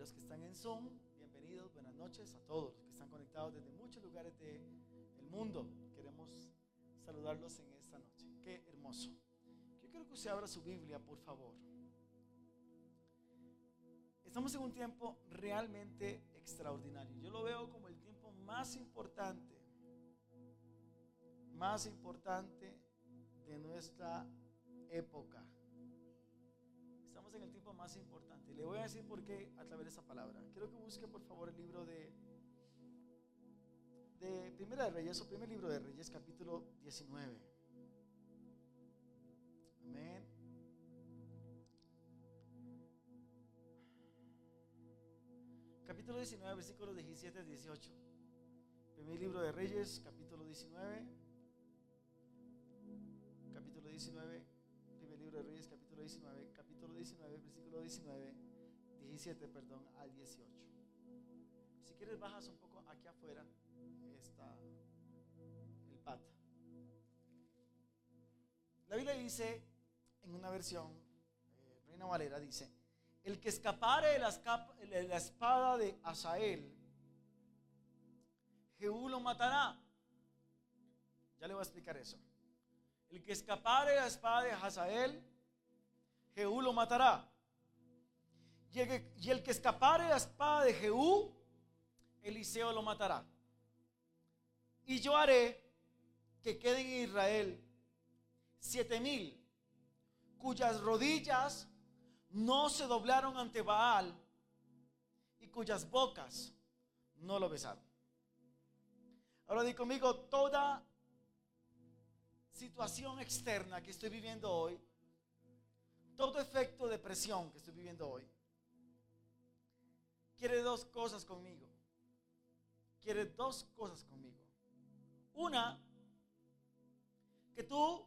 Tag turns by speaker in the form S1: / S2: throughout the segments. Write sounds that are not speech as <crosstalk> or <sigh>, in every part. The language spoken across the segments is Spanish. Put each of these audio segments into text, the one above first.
S1: los que están en Zoom, bienvenidos, buenas noches a todos los que están conectados desde muchos lugares del mundo. Queremos saludarlos en esta noche. Qué hermoso. Yo quiero que usted abra su Biblia, por favor. Estamos en un tiempo realmente extraordinario. Yo lo veo como el tiempo más importante, más importante de nuestra época. En el tiempo más importante. Le voy a decir por qué a través de esa palabra. Quiero que busque por favor el libro de, de Primera de Reyes o primer libro de Reyes, capítulo 19. Amén. Capítulo 19, versículos 17 al 18. Primer libro de Reyes, capítulo 19. Capítulo 19. Primer libro de Reyes, capítulo 19. Capítulo 19, versículo 19. 17, perdón, al 18. Si quieres, bajas un poco aquí afuera. Está el pata. La Biblia dice, en una versión, eh, Reina Valera dice, el que escapare de la, espada de Asael, Jehú lo matará. Ya le voy a explicar eso. El que escapare de la espada de Asael, Jehú lo matará. Y el, que escapare de la espada de Jehú, Eliseo lo matará. Y yo haré que queden en Israel siete mil, cuyas rodillas no se doblaron ante Baal y cuyas bocas no lo besaron. Ahora di conmigo, toda situación externa que estoy viviendo hoy, todo efecto de presión que estoy viviendo hoy, quiere dos cosas conmigo. Quiere dos cosas conmigo. Una, que tú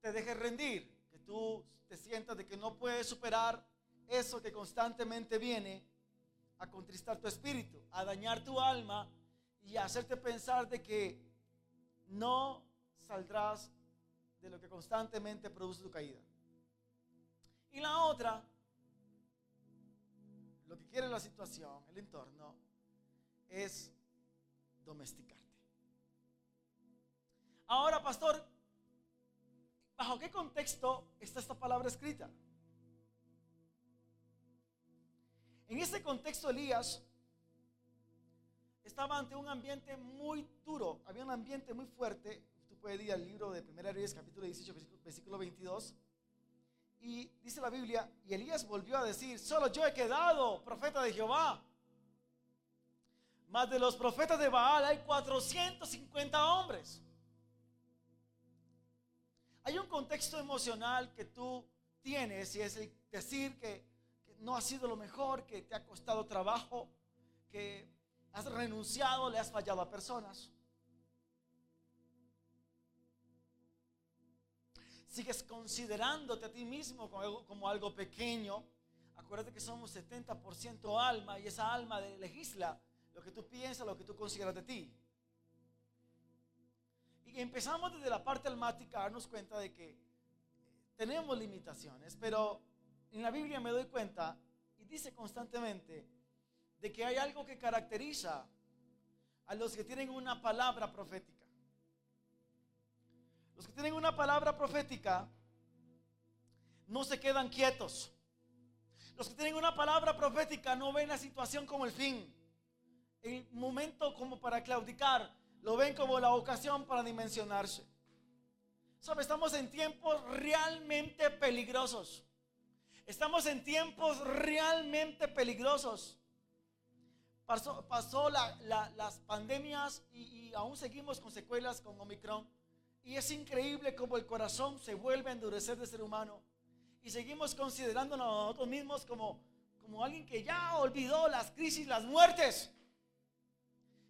S1: te dejes rendir tú te sientas de que no puedes superar eso que constantemente viene a contristar tu espíritu, a dañar tu alma y a hacerte pensar de que no saldrás de lo que constantemente produce tu caída. Y la otra, lo que quiere la situación, el entorno, es domesticarte. Ahora, pastor, ¿Bajo qué contexto está esta palabra escrita? En ese contexto Elías estaba ante un ambiente muy duro, había un ambiente muy fuerte. Tú puedes ir al libro de 1 Reyes capítulo 18 versículo 22 y dice la Biblia, y Elías volvió a decir, solo yo he quedado profeta de Jehová. Más de los profetas de Baal hay 450 hombres. Hay un contexto emocional que tú tienes y es decir que, no ha sido lo mejor, que te ha costado trabajo, que has renunciado, le has fallado a personas. Sigues considerándote a ti mismo como algo, como algo pequeño. Acuérdate que somos 70% alma y esa alma legisla lo que tú piensas, lo que tú consideras de ti. Y empezamos desde la parte almática a darnos cuenta de que tenemos limitaciones, pero en la Biblia me doy cuenta y dice constantemente de que hay algo que caracteriza a los que tienen una palabra profética. Los que tienen una palabra profética no se quedan quietos. Los que tienen una palabra profética no ven la situación como el fin, el momento como para claudicar, lo ven como la ocasión para dimensionarse. ¿Sabe? Estamos en tiempos realmente peligrosos. Estamos en tiempos realmente peligrosos. Pasó, las pandemias y, aún seguimos con secuelas con Omicron. Y es increíble cómo el corazón se vuelve a endurecer de ser humano. Y seguimos considerándonos a nosotros mismos como, como alguien que ya olvidó las crisis, las muertes.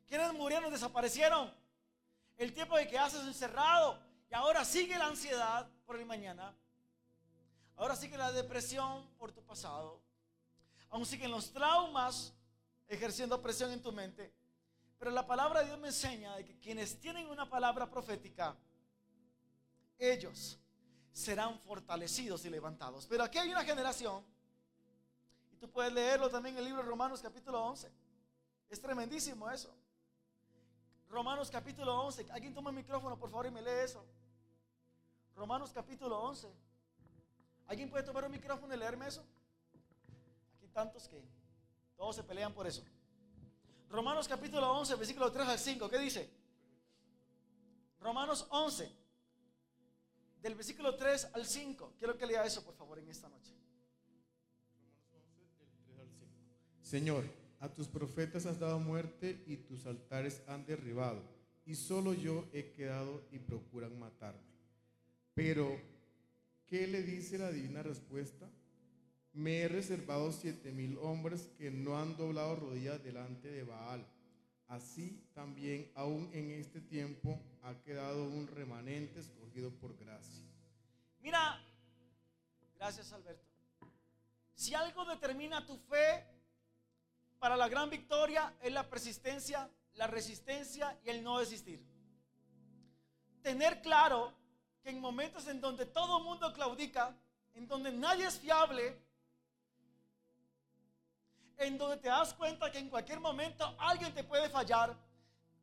S1: ¿Quiénes murieron, desaparecieron? El tiempo de que haces encerrado. Y ahora sigue la ansiedad por el mañana. Ahora sigue la depresión por tu pasado. Aún siguen los traumas ejerciendo presión en tu mente. Pero la palabra de Dios me enseña de que quienes tienen una palabra profética, ellos serán fortalecidos y levantados. Pero aquí hay una generación, y tú puedes leerlo también en el libro de Romanos capítulo 11. Es tremendísimo eso. Romanos capítulo 11. Alguien toma el micrófono, por favor, y me lee eso. Romanos capítulo 11. ¿Alguien puede tomar un micrófono y leerme eso? Aquí tantos que todos se pelean por eso. Romanos capítulo 11, versículo 3 al 5. ¿Qué dice? Romanos 11, del versículo 3 al 5. Quiero que lea eso, por favor, en esta noche.
S2: Señor, a tus profetas has dado muerte y tus altares han derribado, y solo yo he quedado y procuran matarme. Pero, ¿qué le dice la divina respuesta? Me he reservado siete mil hombres que no han doblado rodillas delante de Baal. Así también, aún en este tiempo, ha quedado un remanente escogido por gracia.
S1: Mira, gracias Alberto. Si algo determina tu fe para la gran victoria es la persistencia, la resistencia y el no desistir. Tener claro que en momentos en donde todo mundo claudica, en donde nadie es fiable, en donde te das cuenta que en cualquier momento alguien te puede fallar,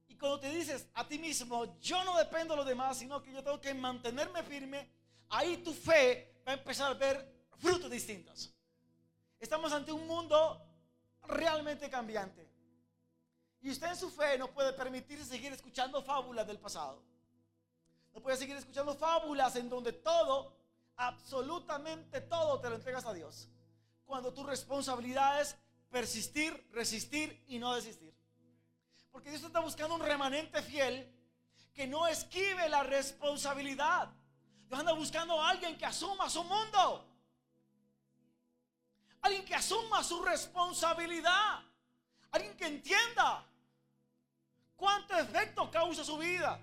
S1: y cuando te dices a ti mismo, yo no dependo de los demás, sino que yo tengo que mantenerme firme, ahí tu fe va a empezar a ver frutos distintos. Estamos ante un mundo realmente cambiante. Y usted en su fe no puede permitirse seguir escuchando fábulas del pasado. No puede seguir escuchando fábulas en donde todo, absolutamente todo te lo entregas a Dios. Cuando tu responsabilidad es persistir, resistir y no desistir. Porque Dios está buscando un remanente fiel que no esquive la responsabilidad. Dios anda buscando a alguien que asuma su mundo. Alguien que asuma su responsabilidad. Alguien que entienda cuánto efecto causa su vida.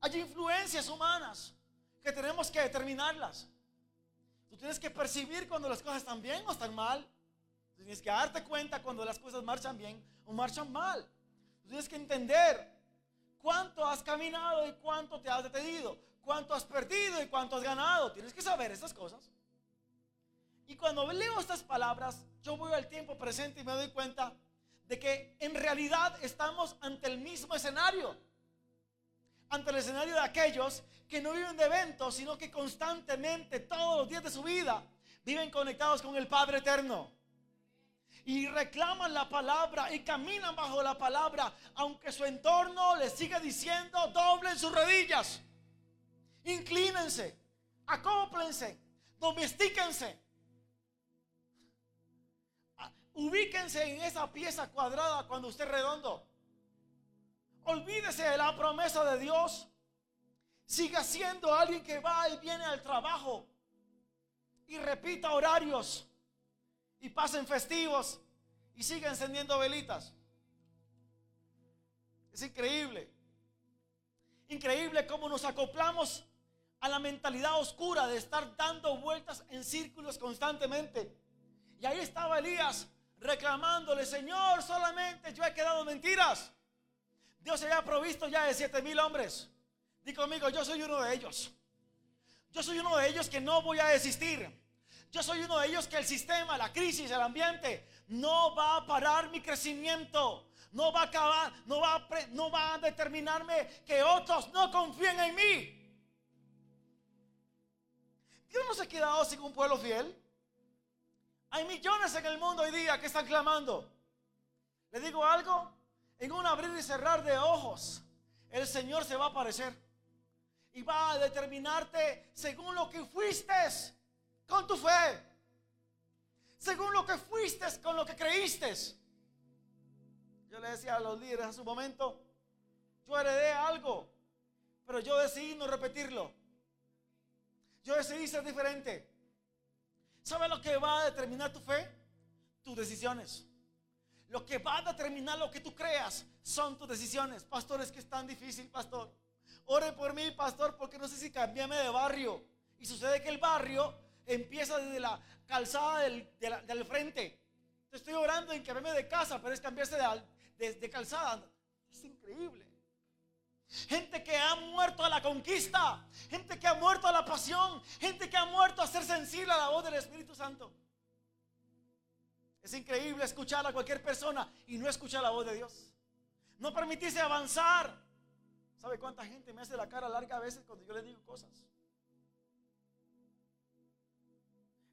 S1: Hay influencias humanas que tenemos que determinarlas. Tú tienes que percibir cuando las cosas están bien o están mal. tienes que darte cuenta cuando las cosas marchan bien o marchan mal. tienes que entender cuánto has caminado y cuánto te has detenido, cuánto has perdido y cuánto has ganado. Tienes que saber estas cosas. Y cuando leo estas palabras, yo voy al tiempo presente y me doy cuenta de que en realidad estamos ante el mismo escenario. Ante el escenario de aquellos que no viven de eventos, sino que constantemente, todos los días de su vida, viven conectados con el Padre Eterno y reclaman la palabra y caminan bajo la palabra, aunque su entorno les siga diciendo, doblen sus rodillas, inclínense, acóplense, domestíquense, ubíquense en esa pieza cuadrada cuando usted redondo. Olvídese de la promesa de Dios. Siga siendo alguien que va y viene al trabajo y repita horarios y pasen festivos y siga encendiendo velitas. Es increíble. Increíble cómo nos acoplamos a la mentalidad oscura de estar dando vueltas en círculos constantemente. Y ahí estaba Elías reclamándole, Señor, solamente yo he quedado mentiras. Dios se había provisto ya de siete mil hombres. Di conmigo, yo soy uno de ellos. Yo soy uno de ellos que no voy a desistir. Yo soy uno de ellos que el sistema, la crisis, el ambiente no va a parar mi crecimiento. No va a acabar, no va a, no va a determinarme que otros no confíen en mí. Dios no se ha quedado sin un pueblo fiel. Hay millones en el mundo hoy día que están clamando. Le digo algo, en un abrir y cerrar de ojos, el Señor se va a aparecer y va a determinarte según lo que fuiste con tu fe. Según lo que fuiste, con lo que creíste. Yo le decía a los líderes en su momento, yo heredé algo, pero yo decidí no repetirlo. Yo decidí ser diferente. ¿Sabe lo que va a determinar tu fe? Tus decisiones. Lo que va a determinar lo que tú creas son tus decisiones. Pastor, es que es tan difícil, pastor. Ore por mí, pastor, porque no sé si cambiame de barrio. Y sucede que el barrio empieza desde la calzada del, frente. Te estoy orando en cambiarme de casa, pero es cambiarse de, de calzada. Es increíble. Gente que ha muerto a la conquista. Gente que ha muerto a la pasión. Gente que ha muerto a ser sensible a la voz del Espíritu Santo. Es increíble escuchar a cualquier persona y no escuchar la voz de Dios. No permitirse avanzar. ¿Sabe cuánta gente me hace la cara larga a veces cuando yo le digo cosas?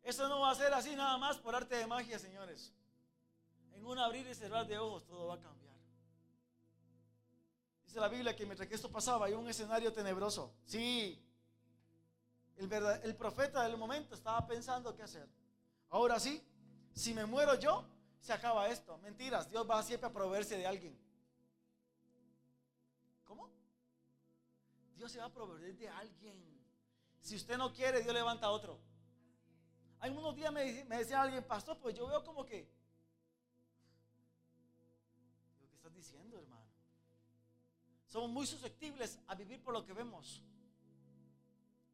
S1: Eso no va a ser así nada más por arte de magia, señores. En un abrir y cerrar de ojos todo va a cambiar. Dice la Biblia que mientras que esto pasaba hay un escenario tenebroso. Sí, el, el profeta del momento estaba pensando qué hacer. Ahora sí, si me muero yo, se acaba esto. Mentiras, Dios va siempre a proveerse de alguien. Dios se va a proveer de alguien. Si usted no quiere, Dios levanta a otro. Hay unos días me, me decía alguien, pastor, pues yo veo como que... ¿qué estás diciendo, hermano? Somos muy susceptibles a vivir por lo que vemos.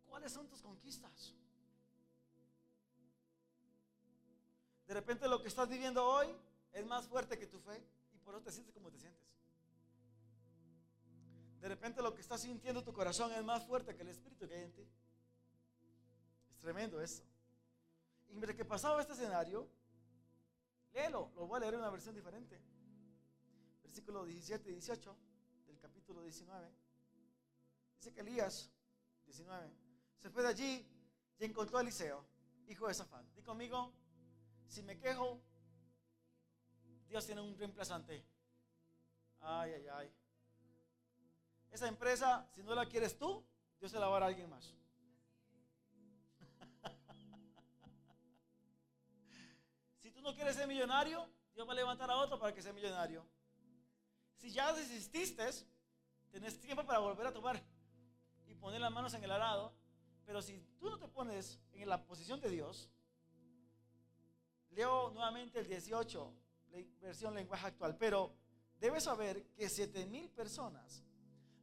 S1: ¿Cuáles son tus conquistas? De repente lo que estás viviendo hoy es más fuerte que tu fe y por eso te sientes como te sientes. De repente lo que estás sintiendo en tu corazón es más fuerte que el espíritu que hay en ti. Es tremendo eso. Y mientras que pasaba este escenario, léelo, lo voy a leer en una versión diferente. Versículo 17 y 18 del capítulo 19. Dice que Elías, 19, se fue de allí y encontró a Eliseo, hijo de Safán. Di conmigo, si me quejo, Dios tiene un reemplazante. Ay, ay, ay. Esa empresa, si no la quieres tú, Dios se la va a dar a alguien más. <laughs> si tú no quieres ser millonario, Dios va a levantar a otro para que sea millonario. Si ya desististe, tenés tiempo para volver a tomar y poner las manos en el arado. Pero si tú no te pones en la posición de Dios, Leo nuevamente el 18, versión lenguaje actual, pero debes saber que 7 mil personas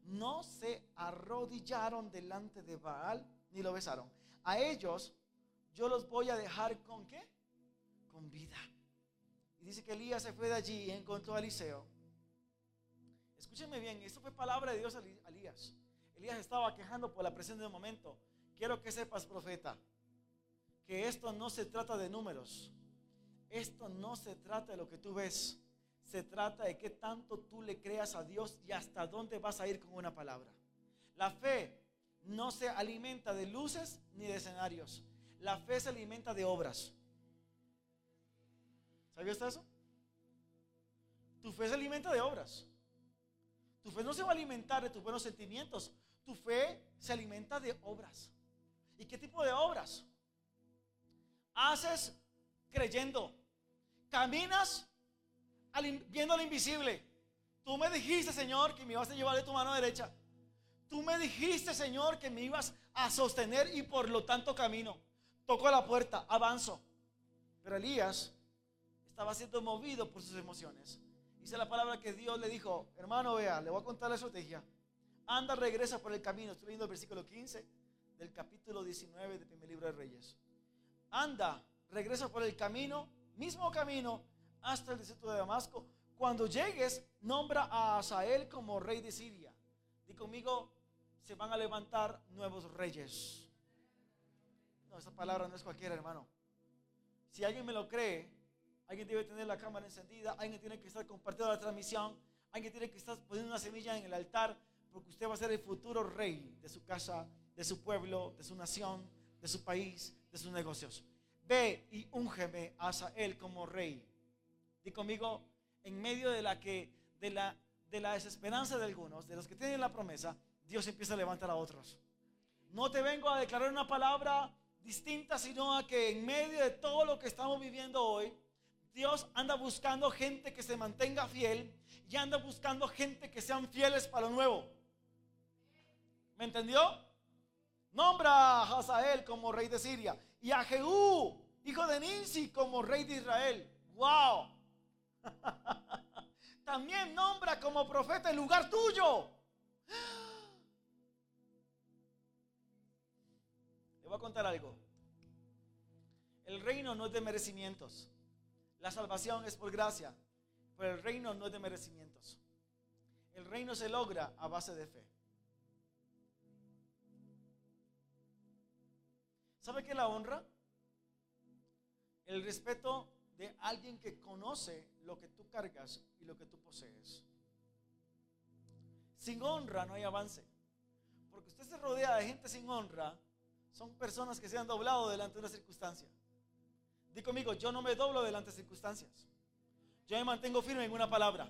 S1: no se arrodillaron delante de Baal ni lo besaron. A ellos yo los voy a dejar con qué? Con vida. Y dice que Elías se fue de allí y encontró a Eliseo. Escúchenme bien, esto fue palabra de Dios a Elías. Elías estaba quejando por la presencia un momento. Quiero que sepas, profeta, que esto no se trata de números. Esto no se trata de lo que tú ves. Se trata de qué tanto tú le creas a Dios y hasta dónde vas a ir con una palabra. La fe no se alimenta de luces ni de escenarios. La fe se alimenta de obras. ¿Sabías eso? Tu fe se alimenta de obras. Tu fe no se va a alimentar de tus buenos sentimientos. Tu fe se alimenta de obras. ¿Y qué tipo de obras? Haces creyendo. Caminas viendo lo invisible. Tú me dijiste, Señor, que me ibas a llevar de tu mano derecha. Tú me dijiste, Señor, que me ibas a sostener y por lo tanto camino. Toco la puerta, avanzo. Pero Elías estaba siendo movido por sus emociones. Dice la palabra que Dios le dijo, hermano, vea, le voy a contar la estrategia. Anda, regresa por el camino. Estoy leyendo el versículo 15 del capítulo 19 del primer libro de Reyes. Anda, regresa por el camino mismo camino hasta el desierto de Damasco. Cuando llegues, nombra a Asael como rey de Siria. Y conmigo, se van a levantar nuevos reyes. No, esa palabra no es cualquiera, hermano. Si alguien me lo cree, alguien debe tener la cámara encendida, alguien tiene que estar compartiendo la transmisión, alguien tiene que estar poniendo una semilla en el altar, porque usted va a ser el futuro rey de su casa, de su pueblo, de su nación, de su país, de sus negocios ve y úngeme a él como rey. Y conmigo, en medio de la que, de la, de la desesperanza de algunos, de los que tienen la promesa, Dios empieza a levantar a otros. No te vengo a declarar una palabra distinta, sino a que en medio de todo lo que estamos viviendo hoy, Dios anda buscando gente que se mantenga fiel y anda buscando gente que sean fieles para lo nuevo. ¿Me entendió? Nombra a Hazael como rey de Siria y a Jehú, hijo de Ninsi, como rey de Israel. ¡Wow! <laughs> También nombra como profeta el lugar tuyo. Le voy a contar algo. El reino no es de merecimientos. La salvación es por gracia. Pero el reino no es de merecimientos. El reino se logra a base de fe. ¿Sabe qué es la honra? El respeto de alguien que conoce lo que tú cargas y lo que tú posees. Sin honra no hay avance. Porque usted se rodea de gente sin honra, son personas que se han doblado delante de una circunstancia. Di conmigo, yo no me doblo delante de circunstancias. Yo me mantengo firme en una palabra.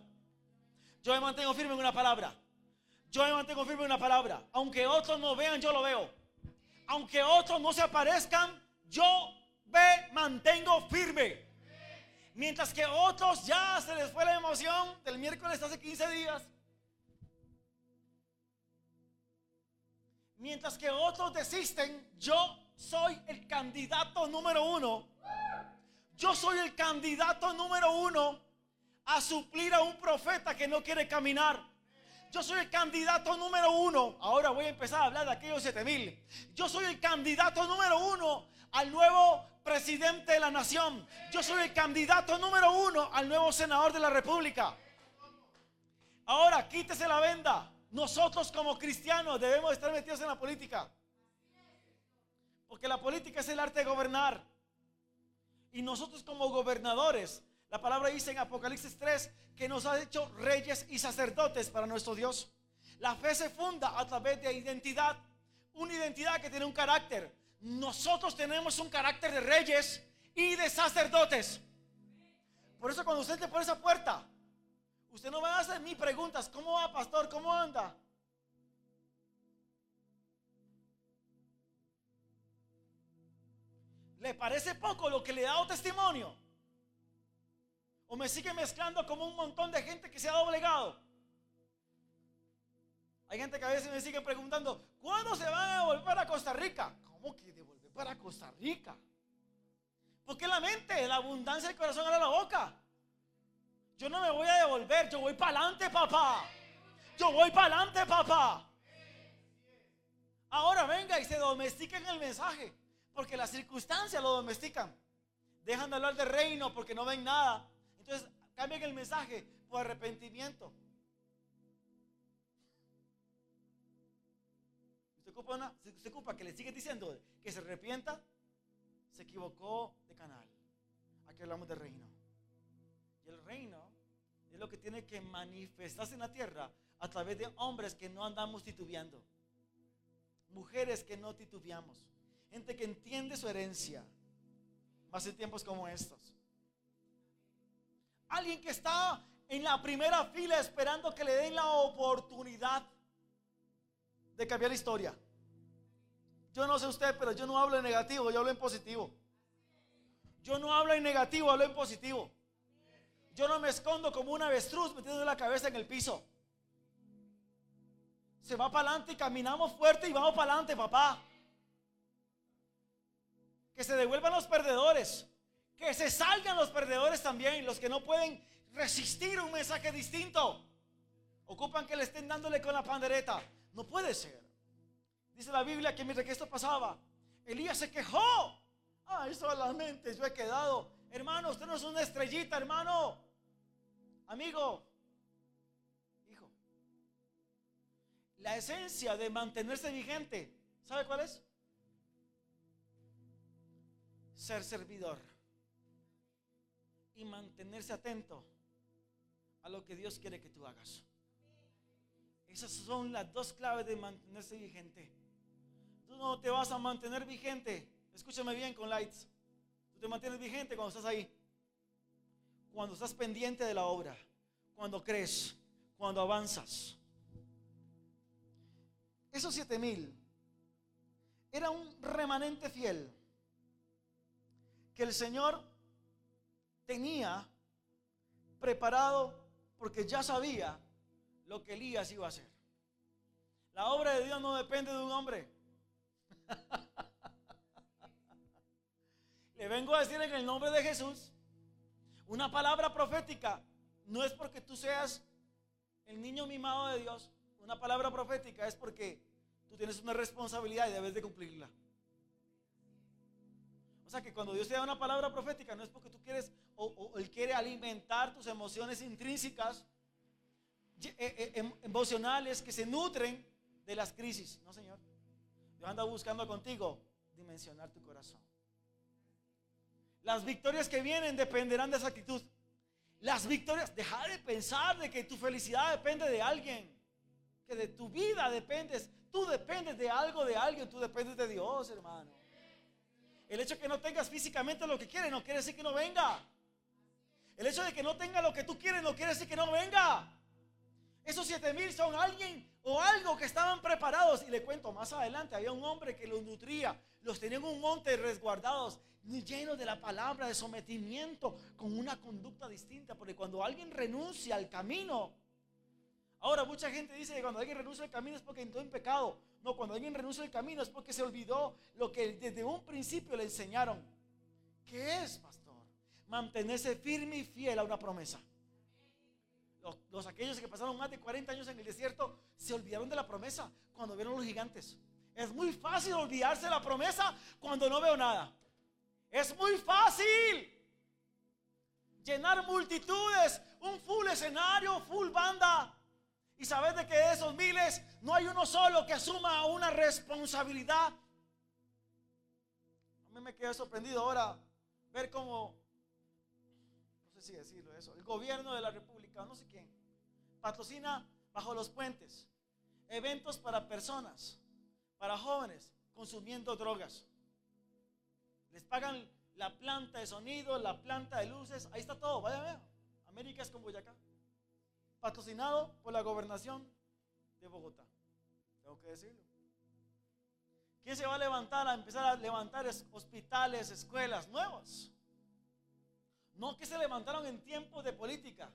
S1: Yo me mantengo firme en una palabra. Yo me mantengo firme en una palabra. Aunque otros no vean, yo lo veo. Aunque otros no se aparezcan, yo me mantengo firme. Mientras que otros ya se les fue la emoción del miércoles hace 15 días. Mientras que otros desisten, yo soy el candidato número uno. Yo soy el candidato número uno a suplir a un profeta que no quiere caminar. Yo soy el candidato número uno. Ahora voy a empezar a hablar de aquellos siete mil. Yo soy el candidato número uno al nuevo presidente de la nación. Yo soy el candidato número uno al nuevo senador de la república. Ahora quítese la venda. Nosotros como cristianos debemos estar metidos en la política. Porque la política es el arte de gobernar. Y nosotros como gobernadores, la palabra dice en Apocalipsis 3 que nos ha hecho reyes y sacerdotes para nuestro Dios. La fe se funda a través de identidad. Una identidad que tiene un carácter. Nosotros tenemos un carácter de reyes y de sacerdotes. Por eso cuando usted te por esa puerta, usted no va a hacer ni preguntas. ¿Cómo va, pastor? ¿Cómo anda? ¿Le parece poco lo que le he dado testimonio? ¿O me sigue mezclando como un montón de gente que se ha doblegado? Hay gente que a veces me sigue preguntando, ¿cuándo se van a volver a Costa Rica? ¿Cómo que de volver para Costa Rica? Porque la mente, la abundancia del corazón era la boca. Yo no me voy a devolver, yo voy para adelante, papá. Yo voy para adelante, papá. Ahora venga y se domestiquen el mensaje, porque las circunstancias lo domestican. Dejan de hablar de reino porque no ven nada. Entonces cambian el mensaje por arrepentimiento. Usted ocupa, que le sigue diciendo que se arrepienta, se equivocó de canal. Aquí hablamos de reino. Y el reino es lo que tiene que manifestarse en la tierra a través de hombres que no andamos titubeando. Mujeres que no titubeamos. Gente que entiende su herencia. Más en tiempos como estos. Alguien que está en la primera fila esperando que le den la oportunidad de cambiar la historia. Yo no sé usted, pero yo no hablo en negativo, yo hablo en positivo. Yo no hablo en negativo, hablo en positivo. Yo no me escondo como un avestruz metiendo la cabeza en el piso. Se va para adelante y caminamos fuerte y vamos para adelante, papá. Que se devuelvan los perdedores. Que se salgan los perdedores también, los que no pueden resistir un mensaje distinto. Ocupan que le estén dándole con la pandereta. No puede ser. Dice la Biblia que mientras que esto pasaba, Elías se quejó. Ay, solamente yo he quedado. Hermano, usted no es una estrellita, hermano. Amigo, hijo. La esencia de mantenerse vigente, ¿sabe cuál es? Ser servidor y mantenerse atento a lo que Dios quiere que tú hagas. Esas son las dos claves de mantenerse vigente. Tú no te vas a mantener vigente. Escúchame bien con lights. Tú te mantienes vigente cuando estás ahí. Cuando estás pendiente de la obra. Cuando crees. Cuando avanzas. Esos siete mil era un remanente fiel que el Señor tenía preparado porque ya sabía lo que Elías iba a hacer. La obra de Dios no depende de un hombre. <laughs> Le vengo a decir en el nombre de Jesús, una palabra profética no es porque tú seas el niño mimado de Dios, una palabra profética es porque tú tienes una responsabilidad y debes de cumplirla. O sea que cuando Dios te da una palabra profética no es porque tú quieres o, Él quiere alimentar tus emociones intrínsecas, eh, eh, em, emocionales que se nutren de las crisis. No, Señor. Dios anda buscando contigo dimensionar tu corazón. Las victorias que vienen dependerán de esa actitud. Las victorias, deja de pensar de que tu felicidad depende de alguien, que de tu vida dependes. Tú dependes de algo, de alguien, tú dependes de Dios, hermano. El hecho de que no tengas físicamente lo que quieres no quiere decir que no venga. El hecho de que no tenga lo que tú quieres no quiere decir que no venga. Esos siete mil son alguien o algo que estaban preparados. Y le cuento, más adelante había un hombre que los nutría, los tenía en un monte resguardados, llenos de la palabra, de sometimiento, con una conducta distinta. Porque cuando alguien renuncia al camino, ahora mucha gente dice que cuando alguien renuncia al camino es porque entró en pecado. No, cuando alguien renuncia al camino es porque se olvidó lo que desde un principio le enseñaron. ¿Qué es, pastor? Mantenerse firme y fiel a una promesa los, aquellos que pasaron más de 40 años en el desierto se olvidaron de la promesa cuando vieron los gigantes. Es muy fácil olvidarse de la promesa cuando no veo nada. Es muy fácil llenar multitudes, un full escenario, full banda. Y saber de que de esos miles no hay uno solo que asuma una responsabilidad. A mí me quedé sorprendido ahora ver cómo, no sé si decirlo eso, el gobierno de la República no sé quién, patrocina bajo los puentes eventos para personas, para jóvenes consumiendo drogas. Les pagan la planta de sonido, la planta de luces, ahí está todo, vaya, vaya. América es como Boyacá. Patrocinado por la gobernación de Bogotá. Tengo que decirlo. ¿Quién se va a levantar a empezar a levantar hospitales, escuelas nuevas? No que se levantaron en tiempos de política.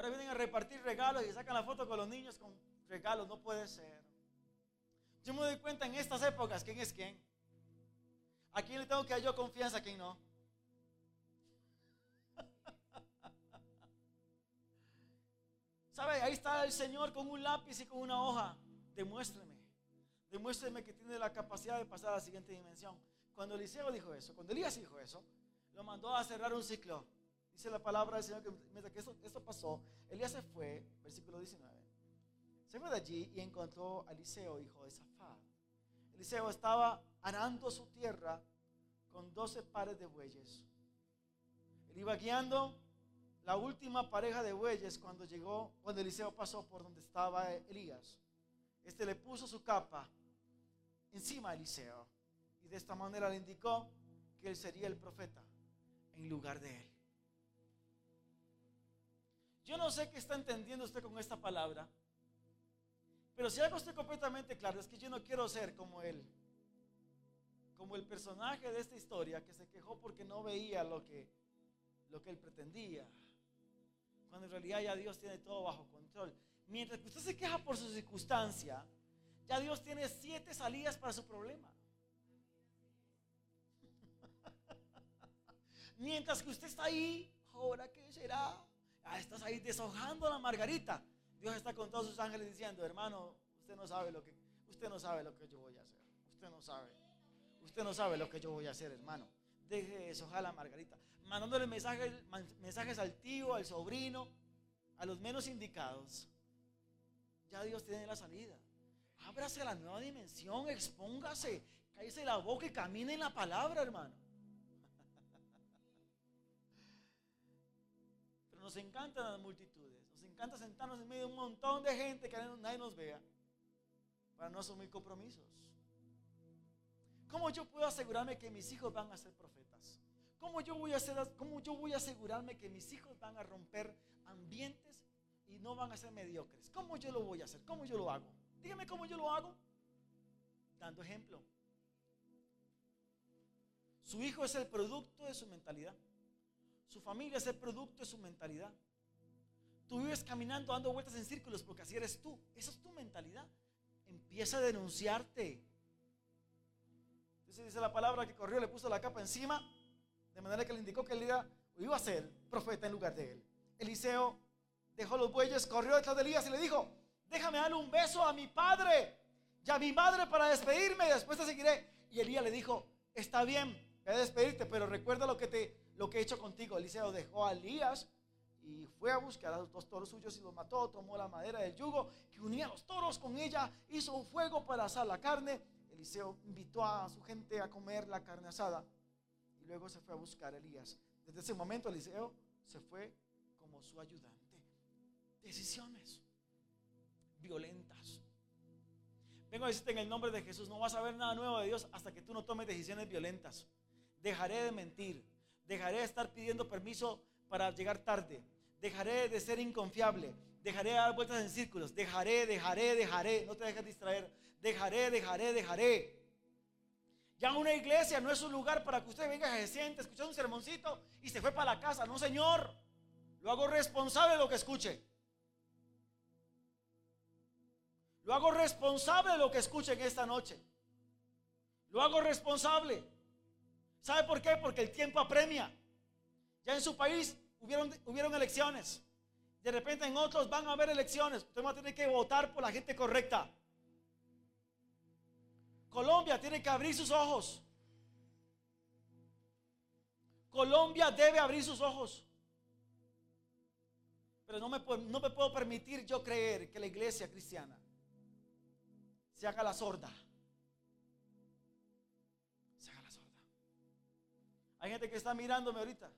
S1: Ahora vienen a repartir regalos y sacan la foto con los niños con regalos. No puede ser. Yo me doy cuenta en estas épocas quién es quién. ¿A quién le tengo que dar yo confianza, a quién no? <laughs> ¿Sabe? Ahí está el Señor con un lápiz y con una hoja. Demuéstreme. Demuéstreme que tiene la capacidad de pasar a la siguiente dimensión. Cuando Eliseo dijo eso, cuando Elías dijo eso, lo mandó a cerrar un ciclo. Dice la palabra del Señor que mientras que esto, pasó, Elías se fue, versículo 19. Se fue de allí y encontró a Eliseo, hijo de Zafat. Eliseo estaba arando su tierra con 12 pares de bueyes. Él iba guiando la última pareja de bueyes cuando llegó, cuando Eliseo pasó por donde estaba Elías. Este le puso su capa encima a Eliseo y de esta manera le indicó que él sería el profeta en lugar de él. Yo no sé qué está entendiendo usted con esta palabra, pero si algo estoy completamente claro es que yo no quiero ser como él, como el personaje de esta historia que se quejó porque no veía lo que, lo que él pretendía, cuando en realidad ya Dios tiene todo bajo control. Mientras que usted se queja por su circunstancia, ya Dios tiene siete salidas para su problema. <laughs> Mientras que usted está ahí, ahora qué será? Ah, estás ahí deshojando la margarita. Dios está con todos sus ángeles diciendo, hermano, usted no sabe lo que, usted no sabe lo que yo voy a hacer. Usted no sabe. Usted no sabe lo que yo voy a hacer, hermano. Deje de deshojar la margarita. Mandándole mensajes, mensajes al tío, al sobrino, a los menos indicados. Ya Dios tiene la salida. Ábrase a la nueva dimensión, expóngase, cállese la boca y camine en la palabra, hermano. Nos encantan las multitudes. Nos encanta sentarnos en medio de un montón de gente que nadie nos vea para no asumir compromisos. ¿Cómo yo puedo asegurarme que mis hijos van a ser profetas? ¿Cómo yo voy a, cómo yo voy a asegurarme que mis hijos van a romper ambientes y no van a ser mediocres? ¿Cómo yo lo voy a hacer? ¿Cómo yo lo hago? Dígame cómo yo lo hago. Dando ejemplo. Su hijo es el producto de su mentalidad. Su familia es el producto de su mentalidad. Tú vives caminando, dando vueltas en círculos porque así eres tú. Esa es tu mentalidad. Empieza a denunciarte. Entonces dice la palabra que corrió, le puso la capa encima, de manera que le indicó que él iba, a ser profeta en lugar de él. Eliseo dejó los bueyes, corrió detrás de Elías y le dijo, déjame darle un beso a mi padre y a mi madre para despedirme después te seguiré. Y Elías le dijo, está bien, voy a despedirte, pero recuerda lo que te lo que he hecho contigo. Eliseo dejó a Elías y fue a buscar a los dos toros suyos y los mató. Tomó la madera del yugo que unía a los toros con ella, hizo un fuego para asar la carne. Eliseo invitó a su gente a comer la carne asada. Y luego se fue a buscar a Elías. Desde ese momento Eliseo se fue como su ayudante. Decisiones violentas. Vengo a decirte en el nombre de Jesús, no vas a ver nada nuevo de Dios hasta que tú no tomes decisiones violentas. Dejaré de mentir, dejaré de estar pidiendo permiso para llegar tarde, dejaré de ser inconfiable, dejaré de dar vueltas en círculos, dejaré, dejaré, dejaré, no te dejes distraer, dejaré, dejaré, dejaré. Ya una iglesia no es un lugar para que usted venga, se siente, escuchar un sermoncito y se fue para la casa. No, Señor. Lo hago responsable de lo que escuche. Lo hago responsable de lo que escuchen esta noche. Lo hago responsable. ¿Sabe por qué? Porque el tiempo apremia. Ya en su país hubieron, hubieron elecciones. De repente en otros van a haber elecciones. Usted va a tener que votar por la gente correcta. Colombia tiene que abrir sus ojos. Colombia debe abrir sus ojos. Pero no me, no me puedo permitir yo creer que la iglesia cristiana se haga la sorda. Hay gente que está mirándome ahorita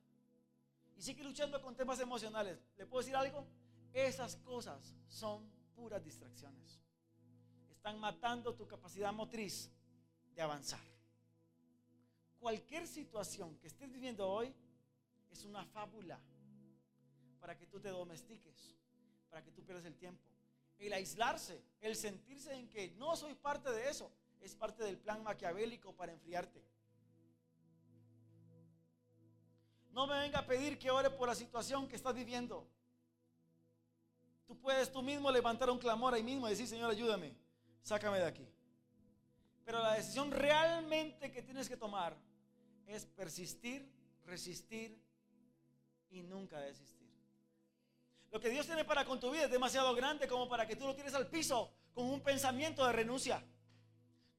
S1: y sigue luchando con temas emocionales. ¿Le puedo decir algo? Esas cosas son puras distracciones. Están matando tu capacidad motriz de avanzar. Cualquier situación que estés viviendo hoy es una fábula para que tú te domestiques, para que tú pierdas el tiempo el aislarse, el sentirse en que no soy parte de eso, es parte del plan maquiavélico para enfriarte. No me venga a pedir que ore por la situación que estás viviendo. Tú puedes tú mismo levantar un clamor ahí mismo y decir, Señor, ayúdame, sácame de aquí. Pero la decisión realmente que tienes que tomar es persistir, resistir y nunca desistir. Lo que Dios tiene para con tu vida es demasiado grande como para que tú lo tires al piso con un pensamiento de renuncia,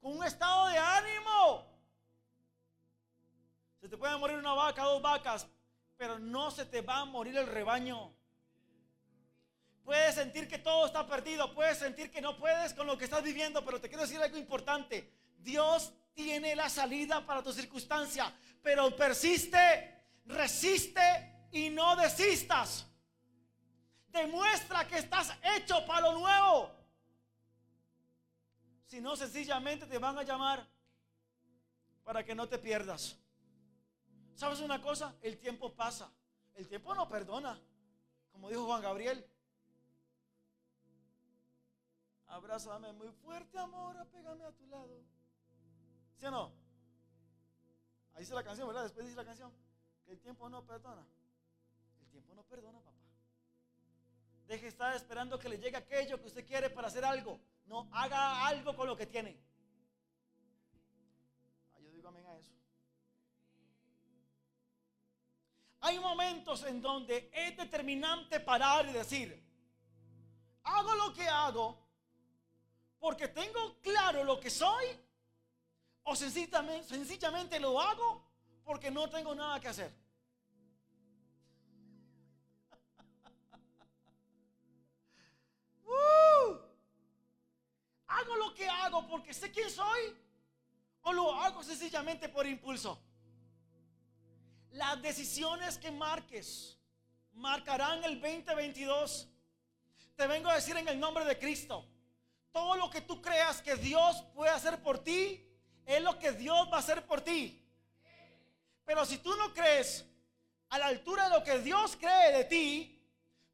S1: con un estado de ánimo. Se te puede morir una vaca, dos vacas, pero no se te va a morir el rebaño. Puedes sentir que todo está perdido, puedes sentir que no puedes con lo que estás viviendo, pero te quiero decir algo importante. Dios tiene la salida para tu circunstancia, pero persiste, resiste y no desistas. Demuestra que estás hecho para lo nuevo. Si no, sencillamente te van a llamar para que no te pierdas. ¿Sabes una cosa? El tiempo pasa. El tiempo no perdona. Como dijo Juan Gabriel. Abrázame muy fuerte, amor, apégame a tu lado. ¿Sí o no? Ahí dice la canción, ¿verdad? Después dice la canción que el tiempo no perdona. El tiempo no perdona, papá. Deje de estar esperando que le llegue aquello que usted quiere para hacer algo. No, haga algo con lo que tiene. Hay momentos en donde es determinante parar y decir, hago lo que hago porque tengo claro lo que soy o sencillamente, lo hago porque no tengo nada que hacer. <laughs> ¿Hago lo que hago porque sé quién soy? ¿O lo hago sencillamente por impulso? Las decisiones que marques marcarán el 2022. Te vengo a decir en el nombre de Cristo. Todo lo que tú creas que Dios puede hacer por ti, es lo que Dios va a hacer por ti. Pero si tú no crees a la altura de lo que Dios cree de ti,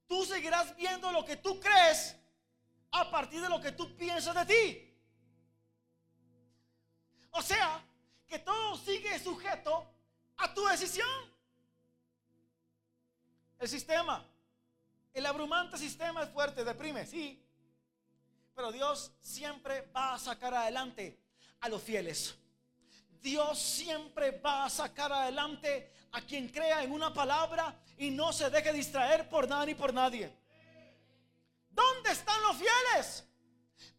S1: tú seguirás viendo lo que tú crees a partir de lo que tú piensas de ti. O sea, que todo sigue sujeto a tu decisión. El sistema, el abrumante sistema es fuerte, deprime, sí. Pero Dios siempre va a sacar adelante a los fieles. Dios siempre va a sacar adelante a quien crea en una palabra y no se deje distraer por nada ni por nadie. ¿Dónde están los fieles?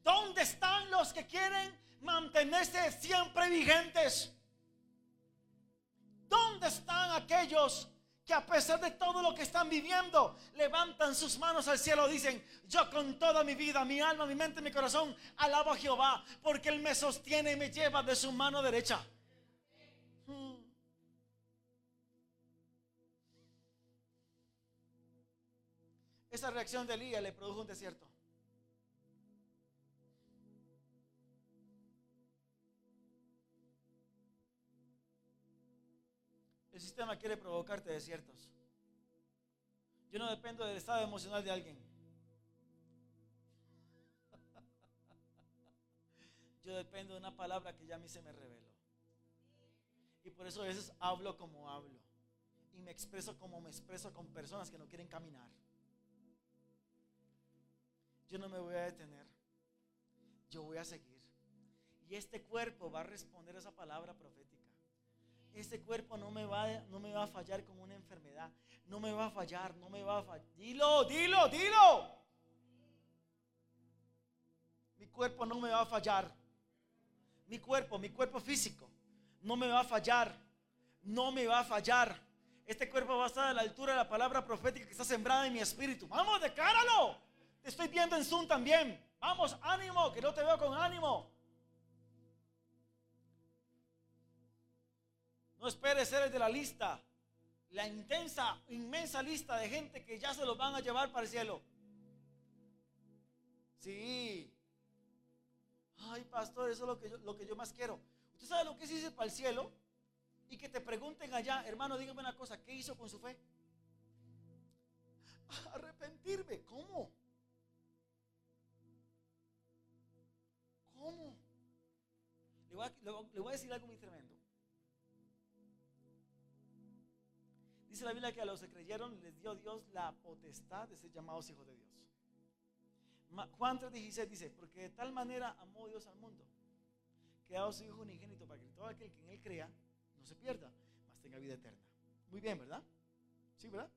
S1: ¿Dónde están los que quieren mantenerse siempre vigentes? ¿Dónde están aquellos que a pesar de todo lo que están viviendo, levantan sus manos al cielo, y dicen, yo con toda mi vida, mi alma, mi mente, mi corazón, alabo a Jehová, porque Él me sostiene y me lleva de su mano derecha? Hmm. Esa reacción de Elías le produjo un desierto. Sistema quiere provocarte desiertos. Yo no dependo del estado emocional de alguien. <laughs> Yo dependo de una palabra que ya a mí se me reveló. Y por eso a veces hablo como hablo. Y me expreso como me expreso con personas que no quieren caminar. Yo no me voy a detener. Yo voy a seguir. Y este cuerpo va a responder a esa palabra profética. Este cuerpo no me, va, no me va a fallar con una enfermedad. No me va a fallar, no me va a fallar. Dilo, dilo, dilo. Mi cuerpo no me va a fallar. Mi cuerpo, mi cuerpo físico, no me va a fallar. No me va a fallar. Este cuerpo va a estar a la altura de la palabra profética que está sembrada en mi espíritu. Vamos, decláralo. Te estoy viendo en Zoom también. Vamos, ánimo, que no te veo con ánimo. No esperes ser el de la lista. La intensa, inmensa lista de gente que ya se los van a llevar para el cielo. Sí. Ay, pastor, eso es lo que yo, más quiero. ¿Usted sabe lo que es irse para el cielo? Y que te pregunten allá, hermano, dígame una cosa, ¿qué hizo con su fe? <laughs> Arrepentirme, ¿cómo? ¿Cómo? Le voy a decir algo muy tremendo. Dice la Biblia que a los que creyeron les dio Dios la potestad de ser llamados hijos de Dios. Juan 3:16 dice, porque de tal manera amó Dios al mundo, que ha dado su Hijo unigénito para que todo aquel que en él crea no se pierda, mas tenga vida eterna. Muy bien, ¿verdad? Sí, ¿verdad?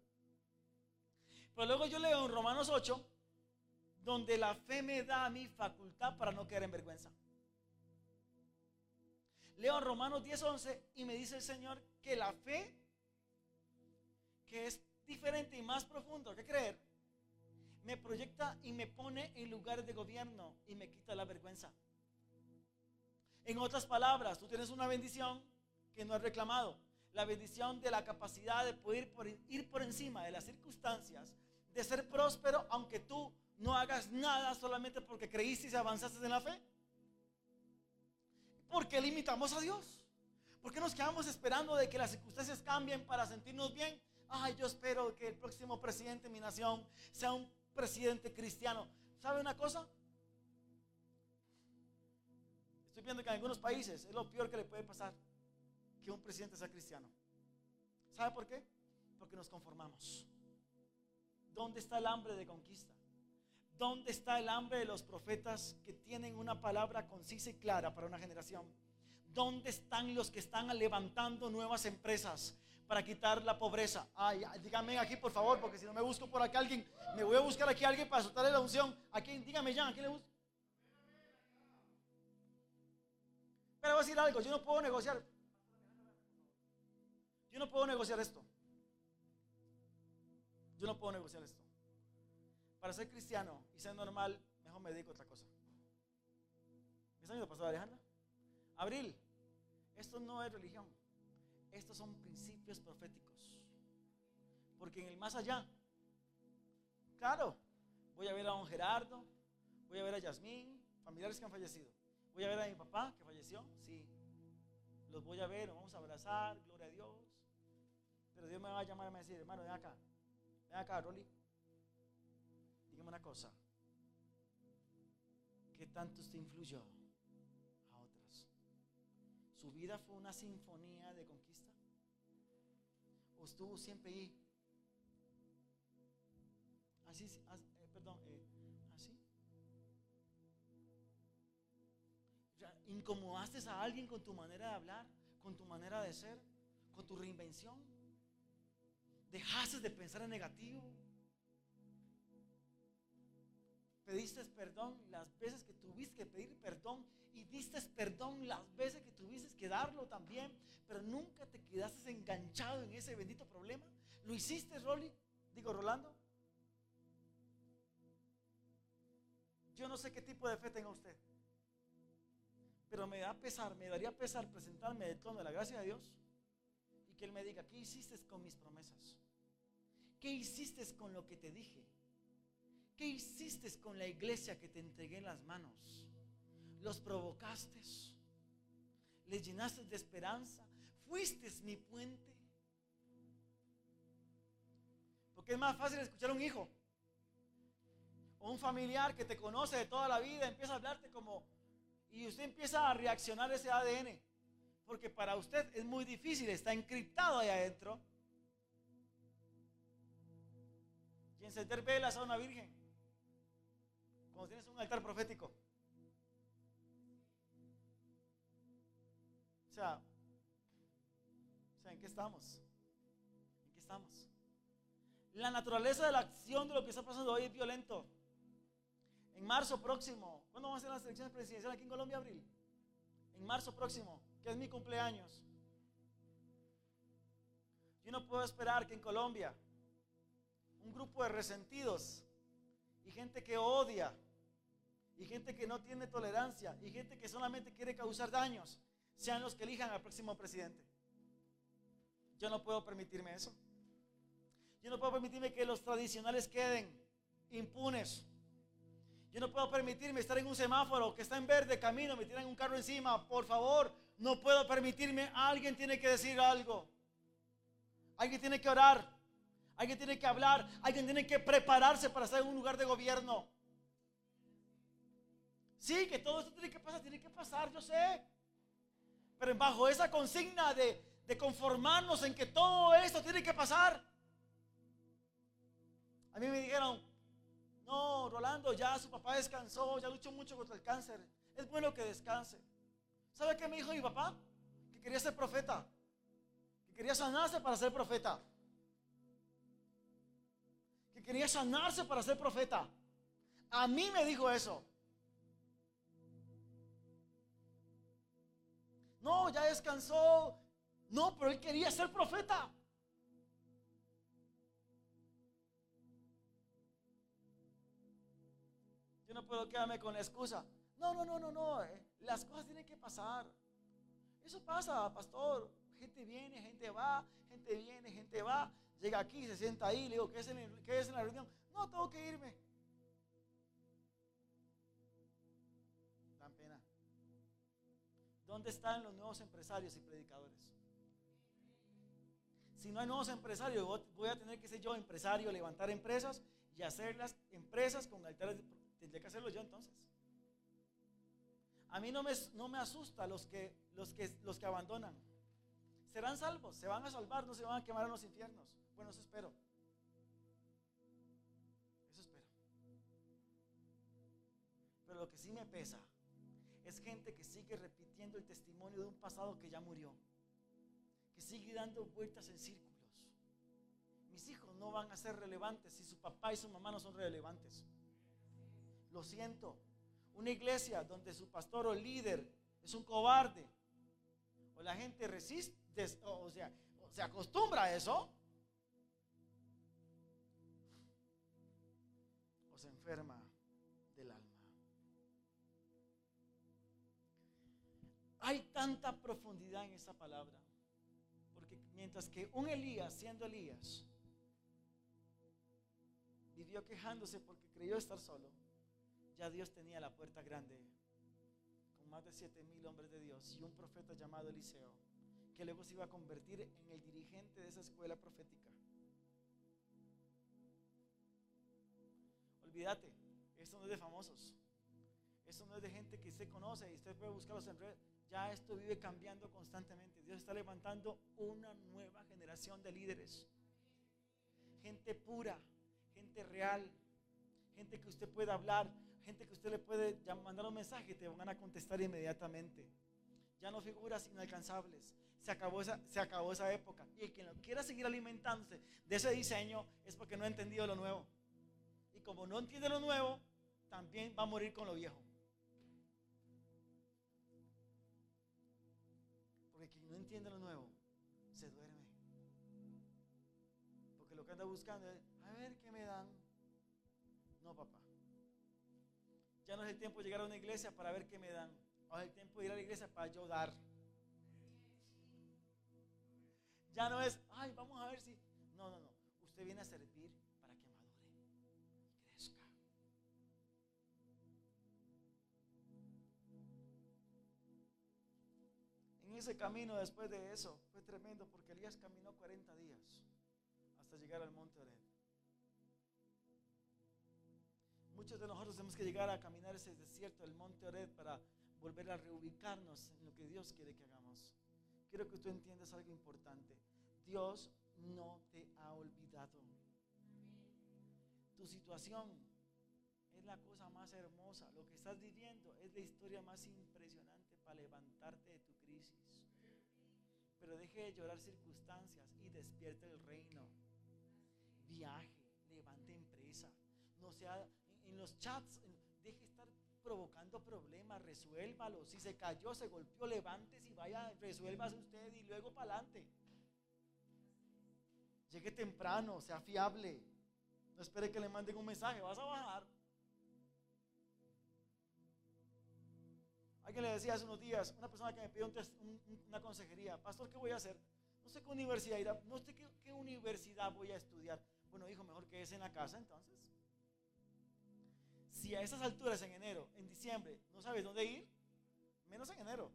S1: Pero luego yo leo en Romanos 8, donde la fe me da a mi facultad para no quedar en vergüenza. Leo en Romanos 10:11 y me dice el Señor que la fe, que es diferente y más profundo que creer, me proyecta y me pone en lugares de gobierno y me quita la vergüenza. En otras palabras, tú tienes una bendición que no has reclamado. La bendición de la capacidad de poder ir por encima de las circunstancias, de ser próspero aunque tú no hagas nada solamente porque creíste y avanzaste en la fe. ¿Por qué limitamos a Dios? ¿Por qué nos quedamos esperando de que las circunstancias cambien para sentirnos bien? Ay, yo espero que el próximo presidente de mi nación sea un presidente cristiano. ¿Sabe una cosa? Estoy viendo que en algunos países es lo peor que le puede pasar que un presidente sea cristiano. ¿Sabe por qué? Porque nos conformamos. ¿Dónde está el hambre de conquista? ¿Dónde está el hambre de los profetas que tienen una palabra concisa y clara para una generación? ¿Dónde están los que están levantando nuevas empresas? Para quitar la pobreza. Ay, dígame aquí por favor, porque si no me busco por acá alguien, me voy a buscar aquí a alguien para soltarle la unción. Aquí, dígame ya, ¿a quién le busco? Pero voy a decir algo, yo no puedo negociar. Yo no puedo negociar esto. Yo no puedo negociar esto. Para ser cristiano y ser normal, mejor me dedico a otra cosa. ¿Me está pasado Alejandra? Abril, esto no es religión. Estos son principios proféticos. Porque en el más allá, claro, voy a ver a don Gerardo, voy a ver a Yasmín, familiares que han fallecido. Voy a ver a mi papá que falleció, sí. Los voy a ver, nos vamos a abrazar, gloria a Dios. Pero Dios me va a llamar y me va a decir, hermano, ven acá, ven acá, Rolly. Dígame una cosa. ¿Qué tanto usted influyó? ¿Su vida fue una sinfonía de conquista? ¿O estuvo siempre ahí? Así, eh, perdón, eh, así. ¿Incomodaste a alguien con tu manera de hablar, con tu manera de ser, con tu reinvención? ¿Dejaste de pensar en negativo? pediste perdón las veces que tuviste que pedir perdón y diste perdón las veces que tuviste que darlo también, nunca te quedaste enganchado en ese bendito problema. ¿Lo hiciste, Rolly? Digo, Rolando. Yo no sé qué tipo de fe tenga usted, pero me da pesar, me daría pesar presentarme del trono de la gracia de Dios y que Él me diga, ¿qué hiciste con mis promesas? ¿Qué hiciste con lo que te dije? ¿Qué hiciste con la iglesia que te entregué en las manos? ¿Los provocaste? ¿Les llenaste de esperanza? ¿Fuiste mi puente? Porque es más fácil escuchar a un hijo o un familiar que te conoce de toda la vida, empieza a hablarte como, y usted empieza a reaccionar ese ADN. Porque para usted es muy difícil, está encriptado ahí adentro. Y encender velas a una virgen. Cuando tienes un altar profético. O sea, o sea, ¿en qué estamos? ¿En qué estamos? La naturaleza de la acción de lo que está pasando hoy es violento. En marzo próximo, ¿cuándo vamos a hacer las elecciones presidenciales aquí en Colombia, abril? En marzo próximo, que es mi cumpleaños. Yo no puedo esperar que en Colombia un grupo de resentidos y gente que odia y gente que no tiene tolerancia y gente que solamente quiere causar daños sean los que elijan al próximo presidente. Yo no puedo permitirme eso. Yo no puedo permitirme que los tradicionales queden impunes. Yo no puedo permitirme estar en un semáforo que está en verde camino, me tiran un carro encima. Por favor, no puedo permitirme. Alguien tiene que decir algo. Alguien tiene que orar. Alguien tiene que hablar. Alguien tiene que prepararse para estar en un lugar de gobierno. Sí, que todo esto tiene que pasar, tiene que pasar, yo sé. Pero bajo esa consigna de, de conformarnos en que todo esto tiene que pasar. A mí me dijeron, no, Rolando, ya su papá descansó, ya luchó mucho contra el cáncer. Es bueno que descanse. ¿Sabe qué me dijo mi papá? Que quería ser profeta. Que quería sanarse para ser profeta. Que quería sanarse para ser profeta. A mí me dijo eso. No, ya descansó. No, pero él quería ser profeta. Yo no puedo quedarme con la excusa. No, no, no, no, no. Eh, las cosas tienen que pasar. Eso pasa, pastor. Gente viene, gente va, gente viene, gente va. Llega aquí, se sienta ahí, le digo, ¿qué es en, qué es la reunión? No, tengo que irme. Dan pena. ¿Dónde están los nuevos empresarios y predicadores? Si no hay nuevos empresarios, voy a tener que ser yo empresario, levantar empresas y hacerlas empresas con altares de Tendría que hacerlo yo entonces. A mí no me, asusta los que, los, que, los que abandonan. Serán salvos, se van a salvar, no se van a quemar en los infiernos. Bueno, eso espero. Eso espero. Pero lo que sí me pesa es gente que sigue repitiendo el testimonio de un pasado que ya murió. Sigue dando vueltas en círculos. Mis hijos no van a ser relevantes si su papá y su mamá no son relevantes. Lo siento. Una iglesia donde su pastor o líder es un cobarde. O la gente resiste, o sea, se acostumbra a eso. O se enferma del alma. Hay tanta profundidad en esa palabra. Mientras que un Elías, siendo Elías, vivió quejándose porque creyó estar solo ya Dios tenía la puerta grande con más de siete mil hombres de Dios y un profeta llamado Eliseo, que luego se iba a convertir en el dirigente de esa escuela profética. Olvídate, esto no es de famosos, esto no es de gente que usted conoce y usted puede buscarlos en red. Ya esto vive cambiando constantemente. Dios está levantando una nueva generación de líderes. Gente pura, gente real, gente que usted pueda hablar, gente que usted le puede mandar un mensaje y te van a contestar inmediatamente. Ya no figuras inalcanzables. Se acabó esa, se acabó esa época. Y quien lo quiera seguir alimentándose de ese diseño es porque no ha entendido lo nuevo. Y como no entiende lo nuevo, también va a morir con lo viejo. Entiende lo nuevo, se duerme. Porque lo que anda buscando es, a ver qué me dan. No, papá. Ya no es el tiempo de llegar a una iglesia para ver qué me dan. Ahora es el tiempo de ir a la iglesia para yo. Ya no es, ay, vamos a ver si. No, no, no. Usted viene a servir ese camino después de eso fue tremendo porque Elías caminó 40 días hasta llegar al monte Ored. Muchos de nosotros tenemos que llegar a caminar ese desierto del monte Ored para volver a reubicarnos en lo que Dios quiere que hagamos. Quiero que tú entiendas algo importante. Dios no te ha olvidado. Tu situación es la cosa más hermosa. Lo que estás viviendo es la historia más impresionante para levantarte de tu Pero deje de llorar circunstancias y despierte el reino. Viaje, levante empresa. No sea en los chats, deje de estar provocando problemas, resuélvalo. Si se cayó, se golpeó, levántese y vaya, resuélvase usted y luego para adelante. Llegue temprano, sea fiable. No espere que le manden un mensaje, vas a bajar. Alguien le decía hace unos días, una persona que me pidió una consejería, pastor, ¿qué voy a hacer? No sé qué universidad ir no sé qué, qué universidad voy a estudiar. Bueno, dijo, mejor que es en la casa entonces. Si a esas alturas en enero, en diciembre, no sabes dónde ir, menos en enero.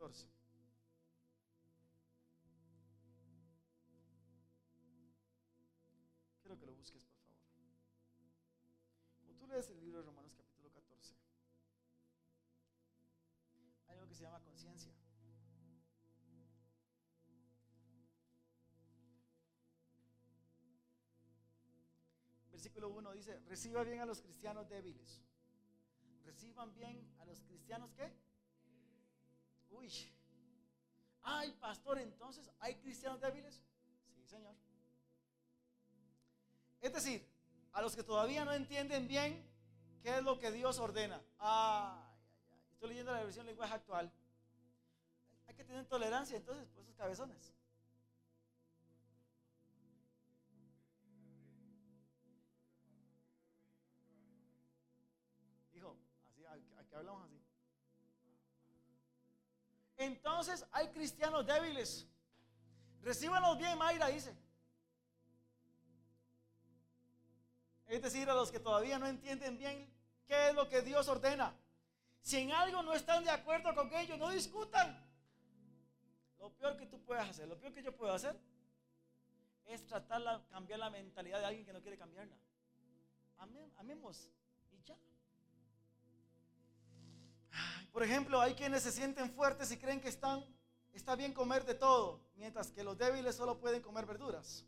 S1: 14, quiero que lo busques lees el libro de Romanos capítulo 14, hay algo que se llama conciencia. Versículo 1 dice, reciba bien a los cristianos débiles. Reciban bien a los cristianos que... Uy. Ay, pastor, entonces, ¿hay cristianos débiles? Sí, Señor. Es decir, a los que todavía no entienden bien qué es lo que Dios ordena. Ay, ay, ay. Estoy leyendo la versión lenguaje actual. Hay que tener tolerancia entonces por esos cabezones. Entonces hay cristianos débiles. Recíbanos bien, Mayra, dice. Es decir, a los que todavía no entienden bien qué es lo que Dios ordena. Si en algo no están de acuerdo con ellos, no discutan. Lo peor que tú puedes hacer, lo peor que yo puedo hacer, es tratar de cambiar la mentalidad de alguien que no quiere cambiarla. amemos Por ejemplo, hay quienes se sienten fuertes y creen que están, está bien comer de todo, mientras que los débiles solo pueden comer verduras.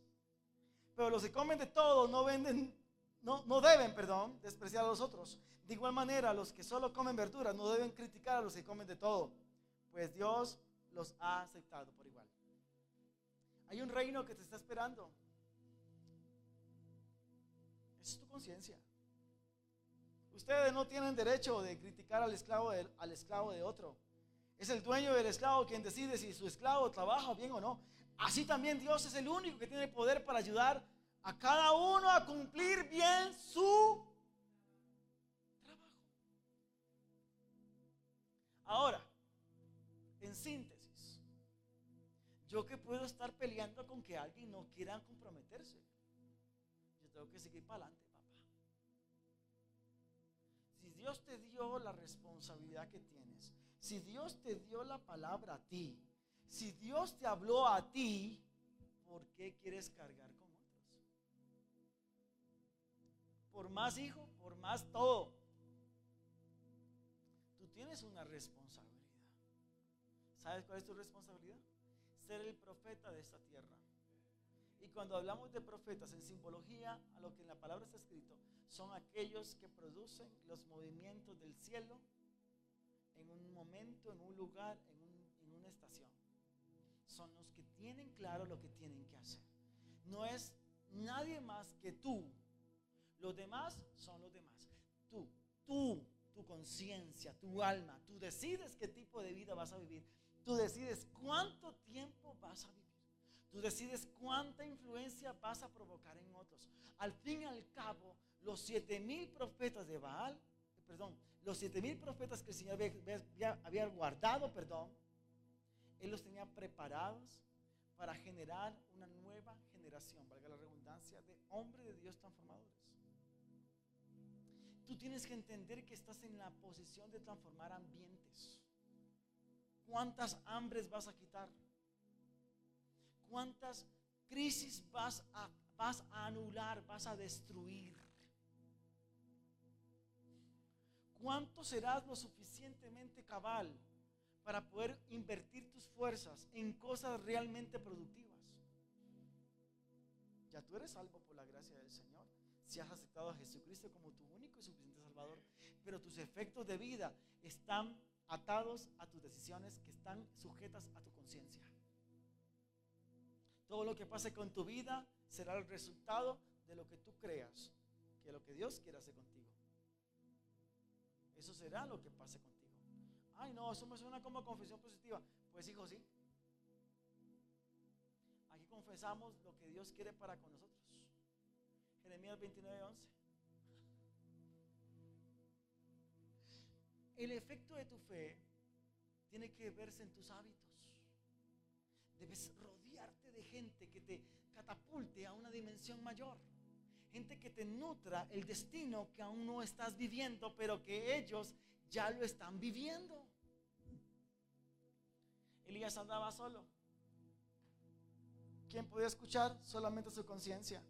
S1: Pero los que comen de todo no venden no, no deben, perdón, despreciar a los otros. De igual manera, los que solo comen verduras no deben criticar a los que comen de todo, pues Dios los ha aceptado por igual. Hay un reino que te está esperando. Es tu conciencia. Ustedes no tienen derecho de criticar al esclavo de, al esclavo de otro. Es el dueño del esclavo quien decide si su esclavo trabaja bien o no. Así también Dios es el único que tiene poder para ayudar a cada uno a cumplir bien su trabajo. Ahora, en síntesis, yo que puedo estar peleando con que alguien no quiera comprometerse, yo tengo que seguir para adelante, Dios te dio la responsabilidad que tienes, si Dios te dio la palabra a ti, si Dios te habló a ti, ¿por qué quieres cargar por más hijo, por más todo. Tú tienes una responsabilidad. ¿Sabes cuál es tu responsabilidad? Ser el profeta de esta tierra. Y cuando hablamos de profetas en simbología, a lo que en la palabra está escrito, son aquellos que producen los movimientos del cielo en un momento, en un lugar, en, en una estación. Son los que tienen claro lo que tienen que hacer. No es nadie más que tú los demás son los demás. Tú, tú, tu conciencia, tu alma, tú decides qué tipo de vida vas a vivir. Tú decides cuánto tiempo vas a vivir. Tú decides cuánta influencia vas a provocar en otros. Al fin y al cabo, los siete mil profetas de Baal, perdón, los siete mil profetas que el Señor había, guardado, perdón, Él los tenía preparados para generar una nueva generación, valga la redundancia, de hombres de Dios transformadores. Tú tienes que entender que estás en la posición de transformar ambientes. ¿Cuántas hambres vas a quitar? ¿Cuántas crisis vas a anular, vas a destruir? ¿Cuánto serás lo suficientemente cabal para poder invertir tus fuerzas en cosas realmente productivas? Ya tú eres salvo por la gracia del Señor. Si has aceptado a Jesucristo como tu único y suficiente Salvador, pero tus efectos de vida están atados a tus decisiones que están sujetas a tu conciencia. Todo lo que pase con tu vida será el resultado de lo que tú creas, que lo que Dios quiere hacer contigo. Eso será lo que pase contigo. Ay, no, eso me suena como confesión positiva. Pues hijo, sí. Aquí confesamos lo que Dios quiere para con nosotros. Jeremías 29, 11. El efecto de tu fe tiene que verse en tus hábitos. Debes rodearte de gente que te catapulte a una dimensión mayor gente que te nutra el destino que aún no estás viviendo, pero que ellos ya lo están viviendo. Elías andaba solo. ¿Quién podía escuchar? Solamente su conciencia.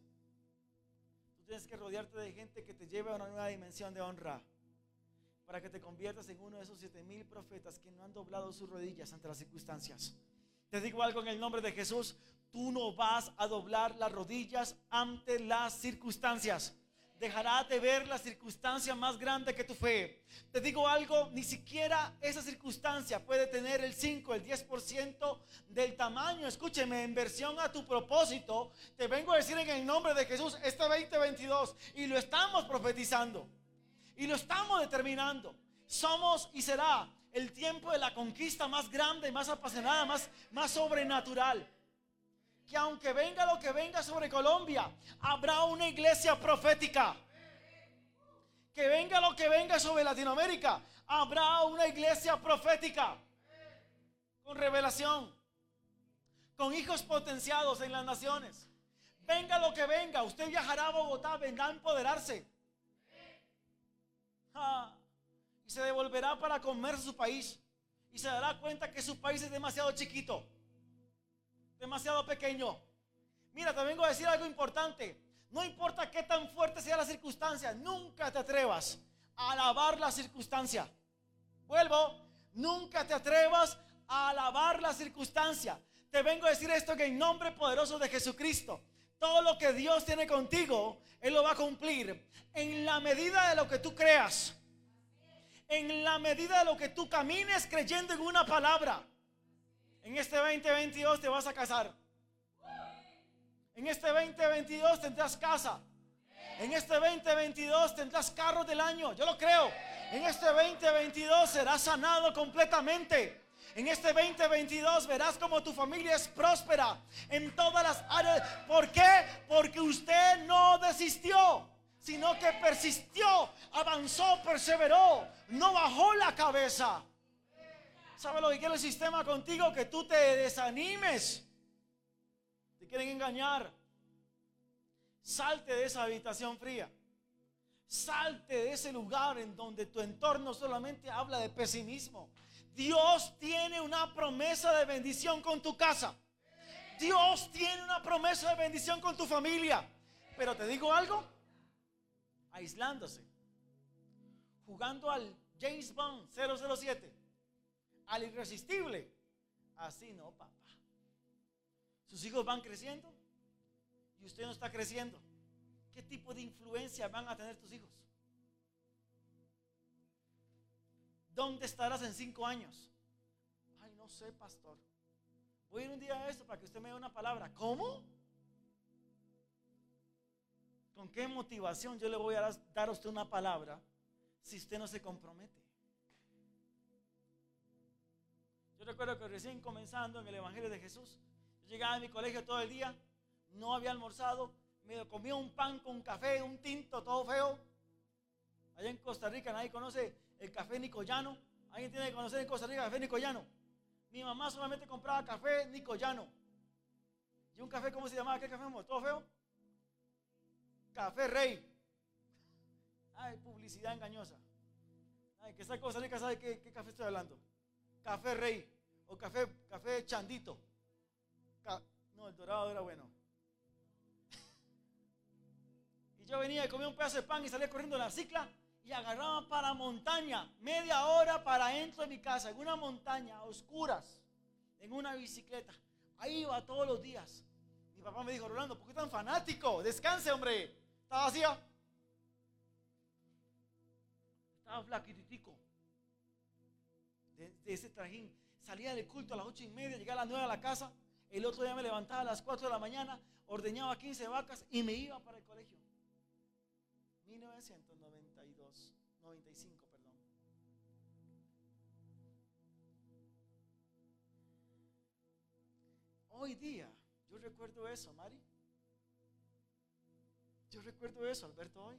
S1: Tú tienes que rodearte de gente que te lleve a una nueva dimensión de honra para que te conviertas en uno de esos siete mil profetas que no han doblado sus rodillas ante las circunstancias. Te digo algo en el nombre de Jesús tú no vas a doblar las rodillas ante las circunstancias. Dejarás de ver la circunstancia más grande que tu fe. Te digo algo, ni siquiera esa circunstancia puede tener el 5, el 10% del tamaño. Escúcheme, en versión a tu propósito, te vengo a decir en el nombre de Jesús, este 2022, y lo estamos profetizando, y lo estamos determinando. Somos y será el tiempo de la conquista más grande, más apasionada, más, más sobrenatural que aunque venga lo que venga sobre Colombia, habrá una iglesia profética. Que venga lo que venga sobre Latinoamérica, habrá una iglesia profética. Con revelación. Con hijos potenciados en las naciones. Venga lo que venga, usted viajará a Bogotá, vendrá a empoderarse. y se devolverá para comer su país. Y se dará cuenta que su país es demasiado chiquito demasiado pequeño. Mira, te vengo a decir algo importante. No importa qué tan fuerte sea la circunstancia, nunca te atrevas a alabar la circunstancia. Vuelvo, nunca te atrevas a alabar la circunstancia. Te vengo a decir esto que en nombre poderoso de Jesucristo, todo lo que Dios tiene contigo, Él lo va a cumplir en la medida de lo que tú creas. En la medida de lo que tú camines creyendo en una palabra. En este 2022 te vas a casar. En este 2022 tendrás casa. En este 2022 tendrás carro del año. Yo lo creo. En este 2022 serás sanado completamente. En este 2022 verás como tu familia es próspera en todas las áreas. ¿Por qué? Porque usted no desistió, sino que persistió, avanzó, perseveró, no bajó la cabeza. ¿Sabe lo que quiere el sistema contigo? Que tú te desanimes. Te quieren engañar. Salte de esa habitación fría. Salte de ese lugar en donde tu entorno solamente habla de pesimismo. Dios tiene una promesa de bendición con tu casa. Dios tiene una promesa de bendición con tu familia. Pero te digo algo, aislándose, jugando al James Bond 007 al irresistible. Así no, papá. Sus hijos van creciendo y usted no está creciendo. ¿Qué tipo de influencia van a tener tus hijos? ¿Dónde estarás en cinco años? Ay, no sé, pastor. Voy a ir un día a esto para que usted me dé una palabra. ¿Cómo? ¿Con qué motivación yo le voy a dar a usted una palabra si usted no se compromete? Yo recuerdo que recién comenzando en el Evangelio de Jesús, yo llegaba a mi colegio todo el día, no había almorzado, me comía un pan con café, un tinto todo feo. Allá en Costa Rica nadie conoce el café nicoyano. ¿Alguien tiene que conocer en Costa Rica el café nicoyano? Mi mamá solamente compraba café nicoyano. ¿Y un café cómo se llamaba? ¿Qué café? ¿Todo feo? Café Rey. Ay, publicidad engañosa. Ay, que esa cosa rica sabe qué, qué café estoy hablando. Café Rey o café, café Chandito. no, el dorado era bueno. <laughs> y yo venía y comía un pedazo de pan y salía corriendo en la cicla y agarraba para montaña, media hora para dentro de mi casa, en una montaña, a oscuras, en una bicicleta. Ahí iba todos los días. Mi papá me dijo, Rolando, ¿por qué tan fanático? Descanse, hombre. Estaba vacía. Estaba flaquititico. De, ese trajín. Salía del culto a las ocho y media, llegaba a las nueve a la casa. El otro día me levantaba a las cuatro de la mañana, ordeñaba 15 vacas y me iba para el colegio. 1992, 95, perdón. Hoy día, yo recuerdo eso, Mari. Yo recuerdo eso, Alberto, hoy.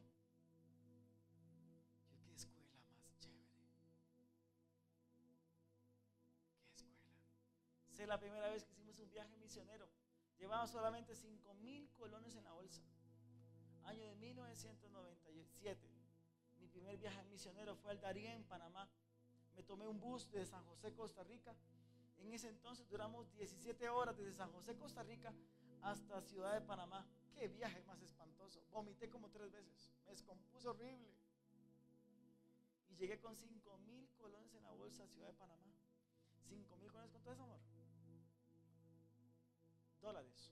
S1: La primera vez que hicimos un viaje misionero. Llevaba solamente 5 mil colones en la bolsa año de 1997. Mi primer viaje misionero fue al Darién, Panamá. Me tomé un bus de San José, Costa Rica. En ese entonces duramos 17 horas desde San José, Costa Rica, hasta Ciudad de Panamá. Qué viaje más espantoso. Vomité como tres veces. Me descompuso horrible. Y llegué con 5 mil colones en la bolsa a Ciudad de Panamá. 5 mil colones, ¿cuánto es, amor? Dólares.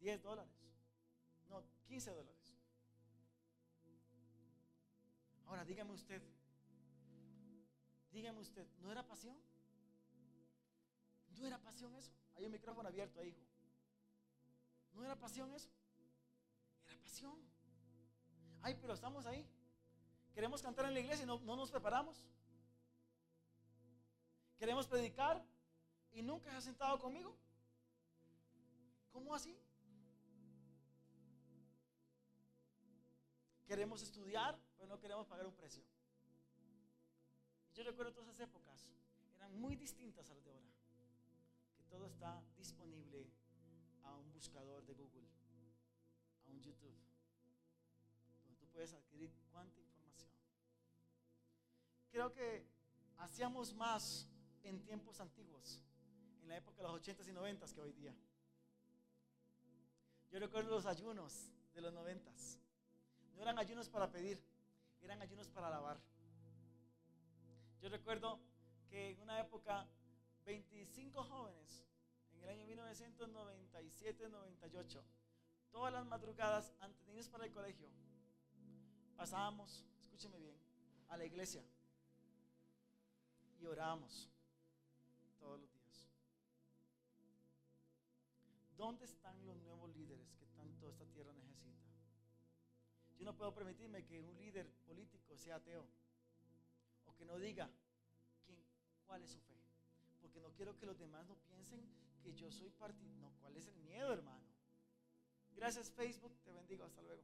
S1: 10 dólares. No, 15 dólares. Ahora dígame usted, dígame usted, ¿no era pasión? ¿No era pasión eso? Hay un micrófono abierto ahí, hijo. ¿No era pasión eso? Era pasión. Ay, pero estamos ahí. Queremos cantar en la iglesia y no, no nos preparamos. Queremos predicar y nunca se ha sentado conmigo. ¿Cómo así? Queremos estudiar, pero no queremos pagar un precio. yo recuerdo todas esas épocas, eran muy distintas a las de ahora. Que todo está disponible a un buscador de Google, a un YouTube, donde tú puedes adquirir cuánta información. Creo que hacíamos más en tiempos antiguos, en la época de los 80s y 90s que hoy día. Yo recuerdo los ayunos de los 90s. No eran ayunos para pedir, eran ayunos para alabar. Yo recuerdo que en una época 25 jóvenes, en el año 1997-98, todas las madrugadas antes de irnos para el colegio, pasábamos, escúcheme bien, a la iglesia y orábamos todos los ¿Dónde están los nuevos líderes que tanto esta tierra necesita? Yo no puedo permitirme que un líder político sea ateo o que no diga quién, cuál es su fe. Porque no quiero que los demás no piensen que yo soy partido. No, ¿cuál es el miedo, hermano? Gracias Facebook, te bendigo, hasta luego.